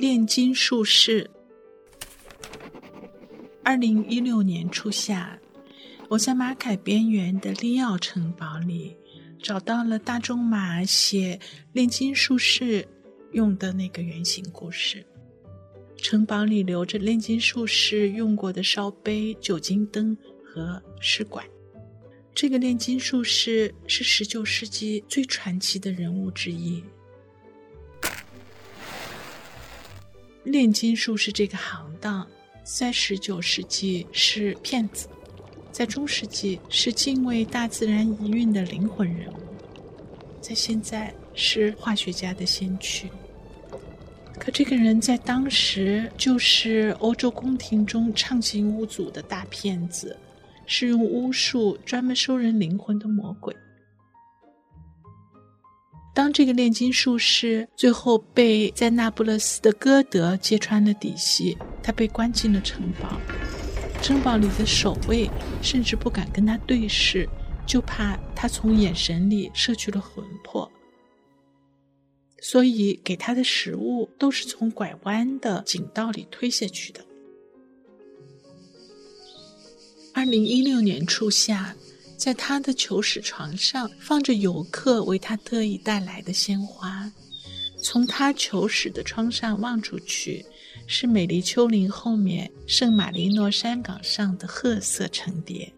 炼金术士。二零一六年初夏，我在马凯边缘的利奥城堡里找到了大仲马写炼金术士用的那个原型故事。城堡里留着炼金术士用过的烧杯、酒精灯和试管。这个炼金术士是十九世纪最传奇的人物之一。炼金术士这个行当，在十九世纪是骗子，在中世纪是敬畏大自然遗韵的灵魂人物，在现在是化学家的先驱。可这个人在当时就是欧洲宫廷中畅行无阻的大骗子，是用巫术专门收人灵魂的魔鬼。当这个炼金术士最后被在那不勒斯的歌德揭穿了底细，他被关进了城堡。城堡里的守卫甚至不敢跟他对视，就怕他从眼神里摄去了魂魄。所以，给他的食物都是从拐弯的井道里推下去的。二零一六年初夏，在他的球室床上放着游客为他特意带来的鲜花。从他球室的窗上望出去，是美丽丘陵后面圣马利诺山岗上的褐色层叠。